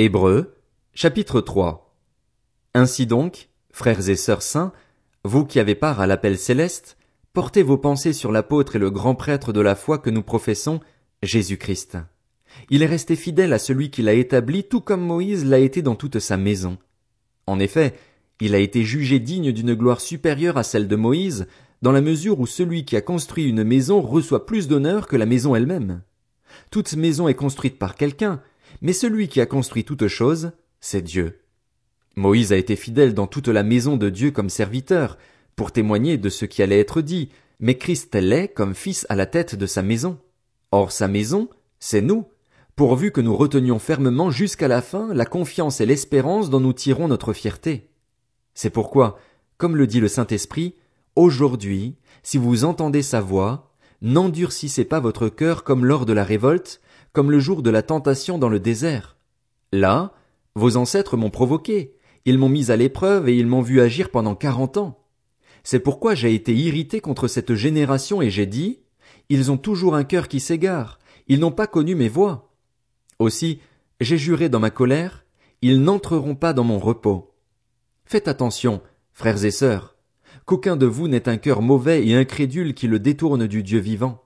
Hébreux, chapitre 3. Ainsi donc, frères et sœurs saints, vous qui avez part à l'appel céleste, portez vos pensées sur l'apôtre et le grand prêtre de la foi que nous professons, Jésus-Christ. Il est resté fidèle à celui qui l'a établi tout comme Moïse l'a été dans toute sa maison. En effet, il a été jugé digne d'une gloire supérieure à celle de Moïse, dans la mesure où celui qui a construit une maison reçoit plus d'honneur que la maison elle-même. Toute maison est construite par quelqu'un, mais celui qui a construit toute chose, c'est Dieu. Moïse a été fidèle dans toute la maison de Dieu comme serviteur, pour témoigner de ce qui allait être dit, mais Christ l'est comme fils à la tête de sa maison. Or sa maison, c'est nous, pourvu que nous retenions fermement jusqu'à la fin la confiance et l'espérance dont nous tirons notre fierté. C'est pourquoi, comme le dit le Saint-Esprit, aujourd'hui, si vous entendez sa voix, n'endurcissez pas votre cœur comme lors de la révolte, comme le jour de la tentation dans le désert. Là, vos ancêtres m'ont provoqué, ils m'ont mis à l'épreuve et ils m'ont vu agir pendant quarante ans. C'est pourquoi j'ai été irrité contre cette génération et j'ai dit, ils ont toujours un cœur qui s'égare, ils n'ont pas connu mes voies. Aussi, j'ai juré dans ma colère, ils n'entreront pas dans mon repos. Faites attention, frères et sœurs, qu'aucun de vous n'ait un cœur mauvais et incrédule qui le détourne du Dieu vivant.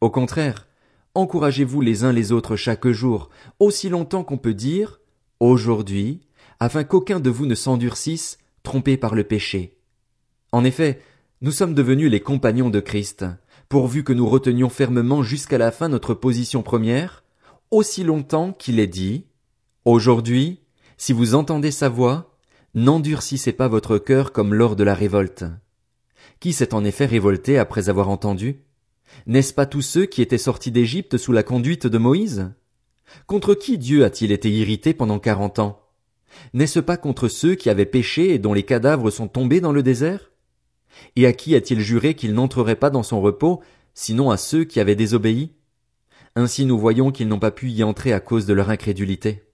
Au contraire, encouragez-vous les uns les autres chaque jour, aussi longtemps qu'on peut dire aujourd'hui, afin qu'aucun de vous ne s'endurcisse, trompé par le péché. En effet, nous sommes devenus les compagnons de Christ, pourvu que nous retenions fermement jusqu'à la fin notre position première, aussi longtemps qu'il est dit Aujourd'hui, si vous entendez sa voix, n'endurcissez pas votre cœur comme lors de la révolte. Qui s'est en effet révolté après avoir entendu? N'est-ce pas tous ceux qui étaient sortis d'Égypte sous la conduite de Moïse? Contre qui Dieu a-t-il été irrité pendant quarante ans? N'est-ce pas contre ceux qui avaient péché et dont les cadavres sont tombés dans le désert? Et à qui a-t-il juré qu'il n'entrerait pas dans son repos, sinon à ceux qui avaient désobéi? Ainsi nous voyons qu'ils n'ont pas pu y entrer à cause de leur incrédulité.